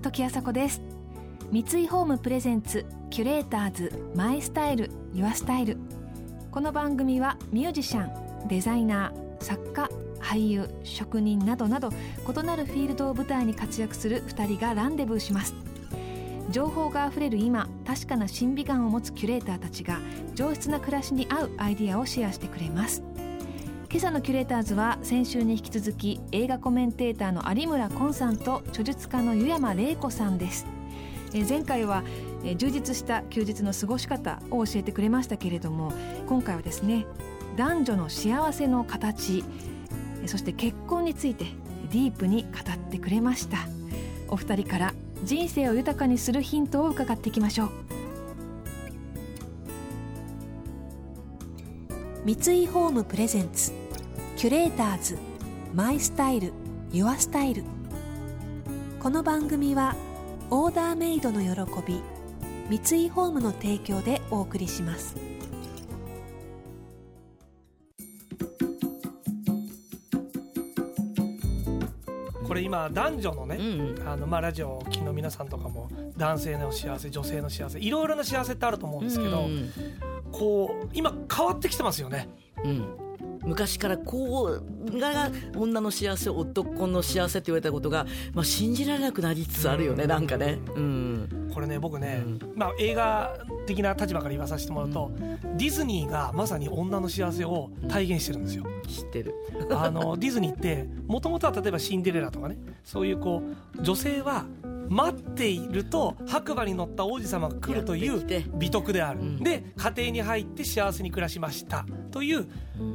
時あさこです。三井ホームプレゼンツキュレーターズマイスタイルユアスタイル。この番組はミュージシャンデザイナー作家俳優職人などなど異なるフィールドを舞台に活躍する2人がランデブーします。情報があふれる今確かな審美眼を持つキュレーターたちが上質な暮らしに合うアイディアをシェアしてくれます。今朝のキュレーターズは先週に引き続き映画コメンテーターの有村昆さんと著述家の湯山玲子さんです。前回は充実した休日の過ごし方を教えてくれましたけれども今回はですね男女の幸せの形そして結婚についてディープに語ってくれました。お二人から人生を豊かにするヒントを伺っていきましょう。三井ホームプレゼンツ。キュレーターズ。マイスタイル。ユアスタイル。この番組はオーダーメイドの喜び。三井ホームの提供でお送りします。これ今男女のね、うんあのまあラジオをお聞きの皆さんとかも男性の幸せ女性の幸せいろいろな幸せってあると思うんですけど、うんこう今変わってきてますよね。うん昔からこうが女の幸せ男の幸せって言われたことが、まあ、信じられなくなりつつあるよね、うんなんかね。うんこれね僕ね、うんまあ、映画的な立場から言わさせてもらうと、ディズニーがまさに女の幸せを体現してるんですよ。知ってる。あのディズニーってもともとは例えばシンデレラとかねそういうこう女性は待っていると白馬に乗った王子様が来るという美徳である、うん。で家庭に入って幸せに暮らしましたという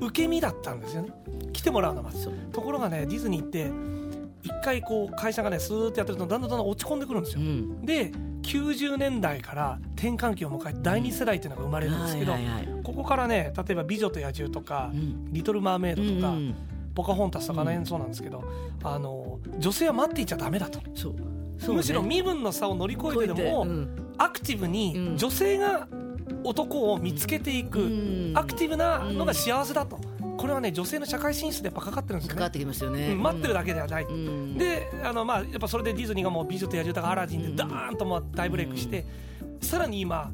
受け身だったんですよね。来てもらうのはまずところがねディズニーって一回こう会社がねスーッとやってるとだんだんだんだん落ち込んでくるんですよ、うん。で90年代から転換期を迎えて第二世代っていうのが生まれるんですけど、ここからね例えば「美女と野獣」とかうん「リトル・マーメイド」とか、うん。ポカホンタスとかあの辺そうなんですけど、あの女性は待っていちゃダメだと、そうね。むしろ身分の差を乗り越えてでも、うん。アクティブうんに女性が男を見つけていく、うん。アクティブなのが幸せだと、これはね女性の社会進出でやっぱかかってるんですよね。関わっ、てきますよね。うん待ってるだけではない、うん。であの、まあ、やっぱそれでディズニーがもう「美女と野獣」とか「アラジン」でダーンともう大ブレイクして、さらに今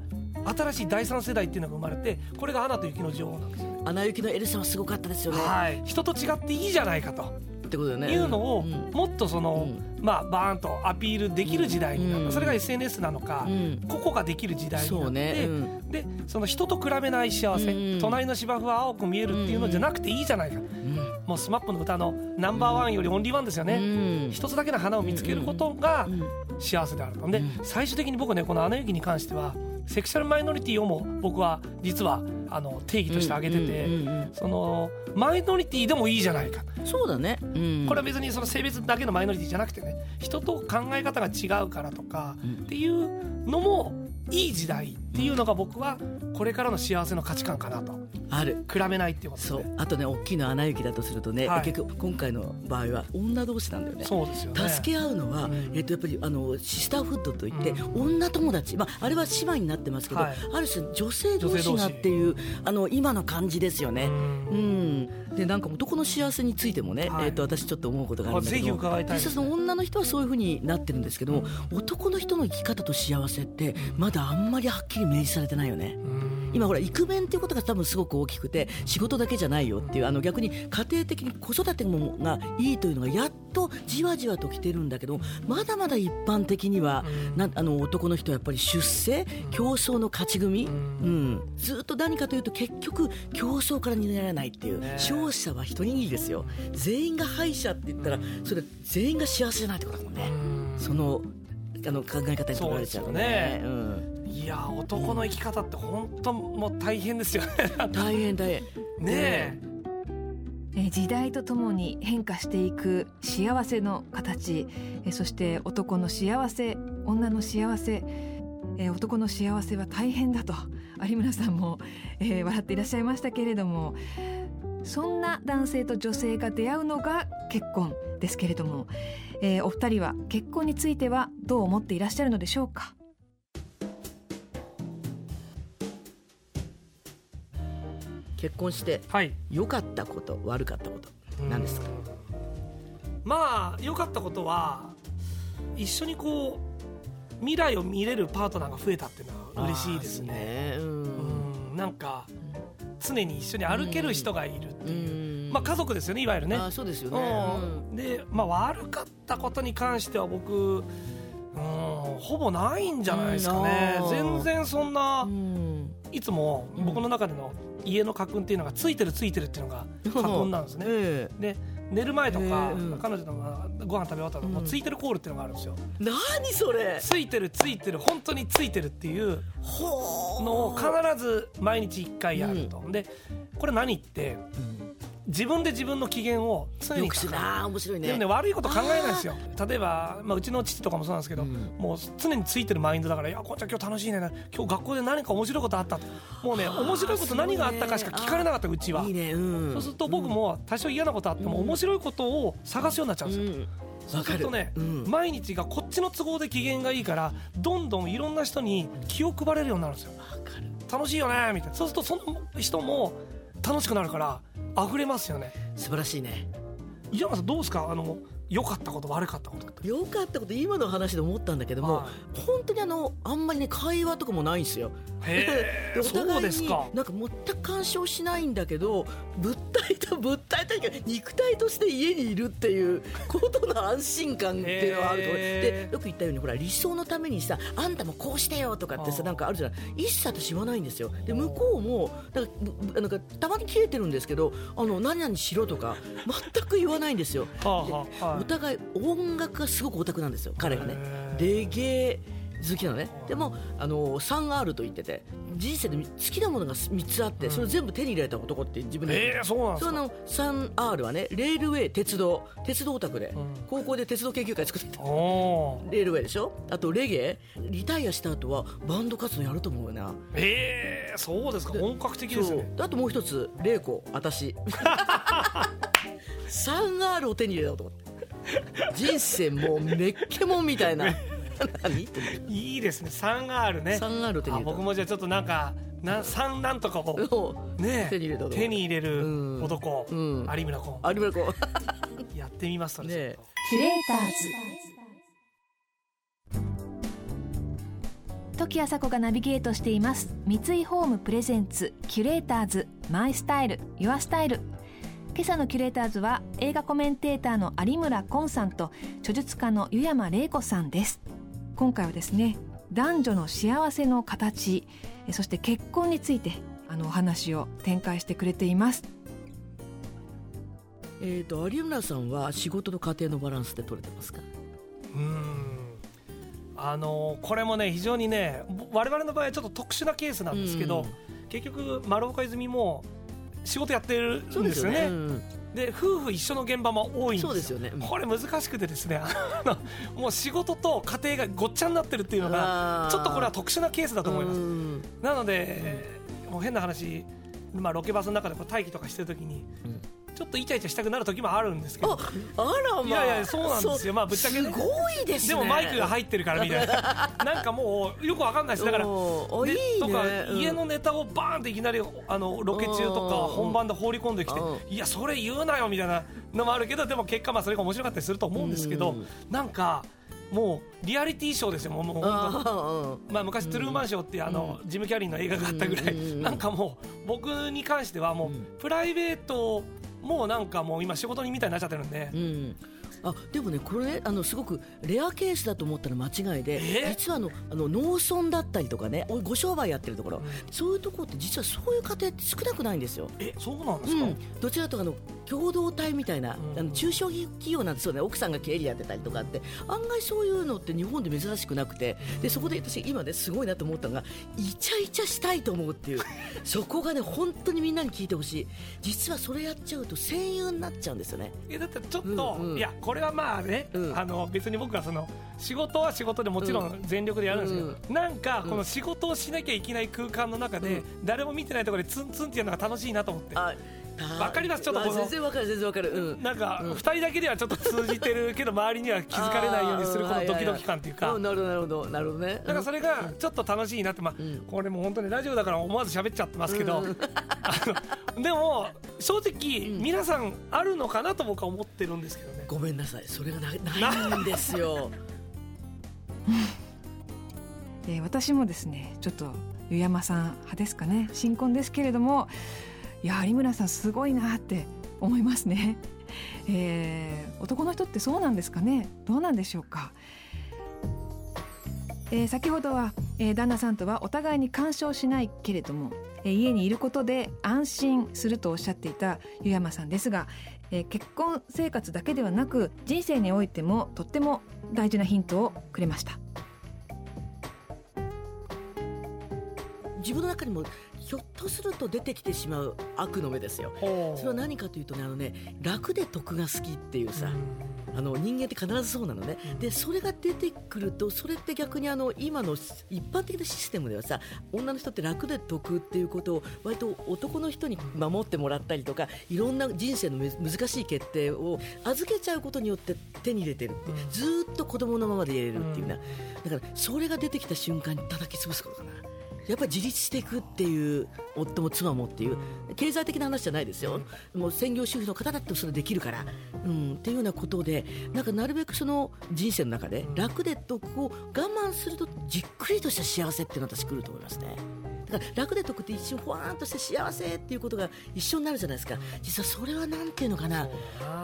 新しい第三世代っていうのが生まれてこれが「アナと雪の女王」なんですよね。アナ雪のエルサはすごかったですよね。はい、人と違っていいじゃないかとってことよね。いうのをうん。もっとその、まあバーンとアピールできる時代になった、うん。それが SNS なのか、うん。個々ができる時代になって、でその人と比べない幸せ、うん。隣の芝生は青く見えるっていうのじゃなくていいじゃないか、うん。もう SMAP の歌のナンバーワンよりオンリーワンですよね、うん。一つだけの花を見つけることがうん。幸せであると。で、うん。最終的に僕ねこの「アナ雪」に関してはセクシャルマイノリティをも僕は実はあの定義として挙げてて、そのマイノリティでもいいじゃないか、そうだね。うん。これは別にその性別だけのマイノリティじゃなくてね人と考え方が違うからとかうん。っていうのもいい時代っていうのが僕はこれからの幸せの価値観かなと。ある。比べないっていうことそう。あとね大きいのアナ雪だとするとね、はい。結局今回の場合は女同士なんだよね。そうですよね。助け合うのは、うん。えっとやっぱりあのシスターフッドといって、う女友達、まあ、あれは姉妹になってますけど、はい。ある種女性同士がっていうあの今の感じですよね。ううん。ん、でなんか男の幸せについてもね、はい。えっと私ちょっと思うことがあるんだけどぜひ伺いたいです実際その女の人はそういうふうになってるんですけども、男の人の生き方と幸せってまだあんまりはっきり明示されてないよね。うん。今ほらイクメンっていうことが多分すごく大きくて仕事だけじゃないよっていうあの逆に家庭的に子育てもがいいというのがやっとじわじわと来てるんだけどまだまだ一般的にはうん。なあの男の人はやっぱり出世競争の勝ち組、ううん。ん、ずっと何かというと結局競争から逃げられないっていう、ね勝者は一握りですよ。全員が敗者って言ったらそれ全員が幸せじゃないってことだもんね、うん。そのあの考え方に取られちゃうとね。そううん、いや男の生き方って本当もう大変ですよね。大変大変。ねえ。えー時代とともに変化していく幸せの形。えーそして男の幸せ女の幸せ。えー男の幸せは大変だと。有村さんも、えー笑っていらっしゃいましたけれども。そんな男性と女性が出会うのが結婚ですけれども、えーお二人は結婚についてはどう思っていらっしゃるのでしょうか？結婚してはい。良かったこと悪かったこと何ですか？うんまあ良かったことは一緒にこう未来を見れるパートナーが増えたっていうのは嬉しいですね。ね。うん。うん。なんか常に一緒に歩ける人がいるってういう、ん。まあ家族ですよねいわゆるね。あそうですよね。うん。で、まあ、悪かったことに関しては僕、うん、ほぼないんじゃないですかね。全然そんなうんいつも僕の中での家の家訓っていうのがついてるついてるっていうのが家訓なんですね。えで寝る前とか、彼女とまあご飯食べ終わったらもうついてるコールっていうのがあるんですよ、え何それ？ついてるついてる本当についてるっていうほのを必ず毎日1回やると、でこれ何って自分で自分の機嫌を常によくし面白いね。でもね悪いこと考えないですよ。例えば、まあ、うちの父とかもそうなんですけど、うん。もう常についてるマインドだから「いやこうちゃん今日楽しいね今日学校で何か面白いことあった」と。もうねはあ面白いこと何があったかしか聞かれなかったうちは。いいねうん。そうすると僕も多少嫌なことあっても面白いことを探すようになっちゃうんですよ、うん。そうするとね、うん。毎日がこっちの都合で機嫌がいいからどんどんいろんな人に気を配れるようになるんですよ。楽しいよねみたいな。そうするとその人も楽しくなるから溢れますよね。素晴らしいね。伊山さんどうですか？あの良かったこと悪かったことって。よかったこと今の話で思ったんだけども、は本当にあのあんまりね会話とかもないんですよ。へえ おそう互いにですか。なんか全く干渉しないんだけど物体と物体というか肉体として家にいるっていう ことの安心感っていうのはあると思う。でよく言ったようにほら理想のためにさあんたもこうしてよとかってさなんかあるじゃない一切私言わないんですよ。で向こうもなんかぶなんかたまに切れてるんですけどあの何々しろとか全く言わないんですよ。はあはあはいお互い音楽がすごくオタクなんですよ彼がね。へレゲエ好きなのね。でもあの 3R と言ってて人生で好きなものが3つあって、それを全部手に入れた男って自分で。えー、そうなんその 3R はねレールウェイ鉄道鉄道オタクで、ん。高校で鉄道研究会作ってた。レールウェイでしょ？あとレゲエリタイアした後はバンド活動やると思うよな。えー、そうですか。本格的ですね。あともう一つ玲子私。3R を手に入れた男 人生もうめっけもんみたいな。何？いいですね。3R ね。3R を手にあ入れた。僕もじゃあちょっとなんかな3なんとかを ね手に入れた男手に入れるうん。男、うん。有村君あれもこやってみますねえ。キュレーターズ。時あさこがナビゲートしています。三井ホームプレゼンツキュレーターズマイスタイルユアスタイル今朝のキュレーターズは映画コメンテーターの有村昆さんと著述家の湯山玲子さんです。今回はですね男女の幸せの形えそして結婚についてあのお話を展開してくれています。えー、と有村さんは仕事と家庭のバランスで取れてますか？うん。あのこれもね非常にね我々の場合はちょっと特殊なケースなんですけど、うん。結局丸岡泉も仕事やってるんですよね。うんで夫婦一緒の現場も多いんですよ。ね。うん。これ難しくてですねあの もう仕事と家庭がごっちゃになってるっていうのがちょっとこれは特殊なケースだと思います。うん。なので、もう変な話、まあ、ロケバスの中でこう待機とかしてる時に、うんちょっとイチャイチャしたくなる時もあるんですけど。ああらまあ。いやいやそうなんですよ。まあぶっちゃけね。すごいですね。でもマイクが入ってるからみたいな。なんかもうよくわかんないです。だからいいね。とかうん。家のネタをバーンっていきなりあのロケ中とかうん本番で放り込んできてういやそれ言うなよみたいなのもあるけどでも結果まあそれが面白かったりすると思うんですけどうん。なんかもうリアリティショーですよもうもう本当まあ、昔、トゥルーマンショーっていうあの、ジム・キャリーの映画があったぐらい、うん。なんかもう僕に関してはもう、うん。プライベートもうなんかもう今仕事にみたいになっちゃってるんで、うん。あでもねこれねあのすごくレアケースだと思ったら間違いでえ？実はあのあの農村だったりとかねおご商売やってるところ、うん。そういうところって実はそういう家庭って少なくないんですよ。えそうなんですか、うん、どちらかというとあの共同体みたいな、うんあの中小企業なんてそうね。奥さんが経理やってたりとかって。案外そういうのって日本で珍しくなくて。でそこで私今ねすごいなと思ったのがイチャイチャしたいと思うっていう。そこがね本当にみんなに聞いてほしい。実はそれやっちゃうと戦友になっちゃうんですよね。えだってちょっと、うんうん。いやこれはまあね、うん。あの別に僕はその仕事は仕事でもちろん全力でやるんですけど、なんかこの仕事をしなきゃいけない空間の中で、うん。誰も見てないところでツンツンっていうのが楽しいなと思って。あわかります？ちょっとこの全然わかる全然わかる、うん、なんかうん2人だけではちょっと通じてるけど周りには気づかれないようにするこのドキドキ感っていうか。なるほどなるほどなるほどね。だからそれがちょっと楽しいなって、まあうん。これも本当にラジオだから思わず喋っちゃってますけど、でも正直、うん。皆さんあるのかなと僕は思ってるんですけどね。ごめんなさい。それがなないんですよ。えー私もですねちょっと湯山さん派ですかね。新婚ですけれどもいや有村さんすごいなって思いますね、えー男の人ってそうなんですかね。どうなんでしょうか、えー先ほどは、えー旦那さんとはお互いに干渉しないけれども、えー家にいることで安心するとおっしゃっていた湯山さんですが、えー結婚生活だけではなく人生においてもとっても大事なヒントをくれました。自分の中にもひょっとすると出てきてしまう悪の目ですよ。それは何かというとねあのね楽で得が好きっていうさ、あの人間って必ずそうなのね、うん。でそれが出てくるとそれって逆にあの今の一般的なシステムではさ女の人って楽で得っていうことを割と男の人に守ってもらったりとかいろんな人生のむ難しい決定を預けちゃうことによって手に入れてるって、う。ん。ずーっと子供のままでいれるっていうな、だからそれが出てきた瞬間に叩き潰すことかな。やっぱり自立していくっていう夫も妻もっていう経済的な話じゃないですよ、もう専業主婦の方だってそれできるから、うん、っていうようなことでなんかなるべくその人生の中で楽で得を我慢するとじっくりとした幸せっていうのは私来ると思いますね。だから楽で得って一瞬ほわーんとして幸せっていうことが一緒になるじゃないですか。実はそれはなんていうのかな。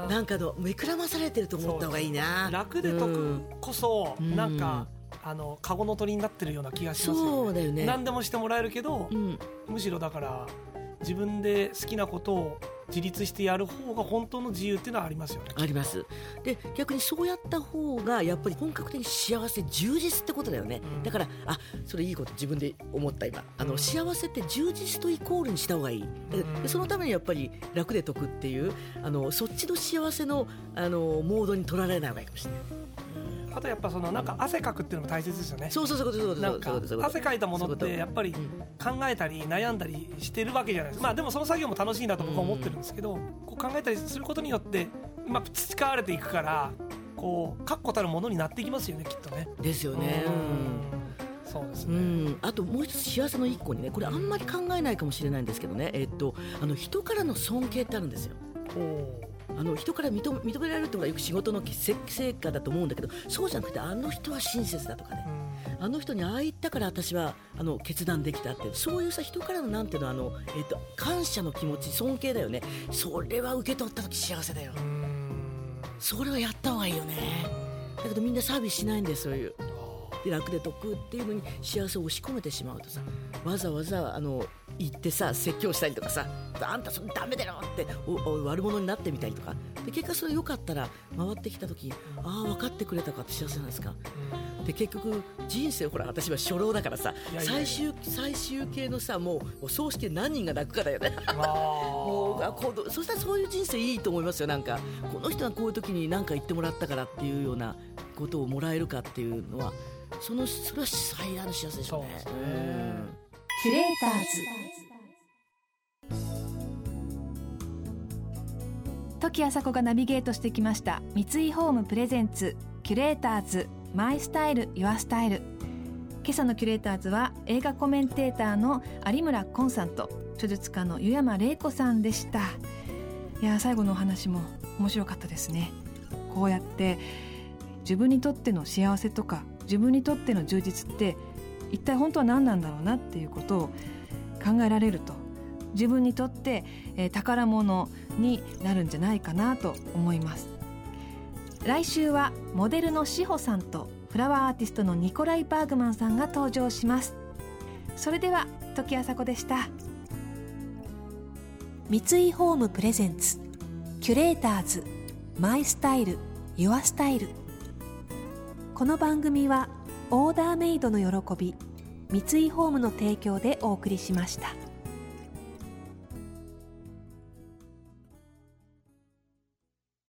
なんかの目くらまされてると思った方がいいな。楽で得こそ、うん。なんかあのカゴの鳥になってるような気がしますよね。そうだよね。何でもしてもらえるけど、うん。むしろだから自分で好きなことを自立してやる方が本当の自由っていうのはありますよね。あります。で逆にそうやった方がやっぱり本格的に幸せ充実ってことだよね、うん。だからあそれいいこと自分で思った今。あの、うん。幸せって充実とイコールにした方がいい。でうん。でそのためにやっぱり楽で得っていうあのそっちの幸せのあのモードに取られない方がいいかもしれないあとやっぱそのなんか汗かくっていうのも大切ですよね。そうそうそうそうそうなんか汗かいたものってやっぱり考えたり悩んだりしてるわけじゃないですかまあでもその作業も楽しいなと僕は思ってるんですけどこう考えたりすることによってまあ培われていくからこう確固たるものになっていきますよねきっとねですよねうん、そうですねうん、あともう一つ幸せの一個にねこれあんまり考えないかもしれないんですけどねえっとあの人からの尊敬ってあるんですよおあの人から認め認められるってことはよく仕事のせ成果だと思うんだけどそうじゃなくてあの人は親切だとかね。あの人にああ言ったから私はあの決断できたってそういうさ人からのなんていうのあの、えっと感謝の気持ち尊敬だよね。それは受け取った時幸せだよ。うん。それはやった方がいいよね。だけどみんなサービスしないんですそういう。で楽で得っていうのに幸せを押し込めてしまうとさわざわざあの行ってさ説教したりとかさあんたそれダメだよって悪者になってみたりとか。で結果それ良かったら回ってきた時ああ分かってくれたかって幸せなんですか。で結局人生ほら私は初老だからさ最終最終形のさもうお葬式で何人が泣くかだよね。あ もうあーこうそしたらそういう人生いいと思いますよなんか。この人がこういう時に何か言ってもらったからっていうようなことをもらえるかっていうのはそのそれは最大の幸せでしょうねキュレーターズ。時あさこがナビゲートしてきました。三井ホームプレゼンツ。キュレーターズ。マイスタイル。ユアスタイル。今朝のキュレーターズは映画コメンテーターの有村昆さんと著述家の湯山玲子さんでした。いや最後のお話も面白かったですね。こうやって自分にとっての幸せとか自分にとっての充実って一体本当は何なんだろうなっていうことを考えられると自分にとって、えー宝物になるんじゃないかなと思います。来週はモデルの志保さんとフラワーアーティストのニコライ・バーグマンさんが登場します。それでは時あさこでした。三井ホームプレゼンツキュレーターズマイスタイルユアスタイル。この番組はオーダーメイドの喜び三井ホームの提供でお送りしました。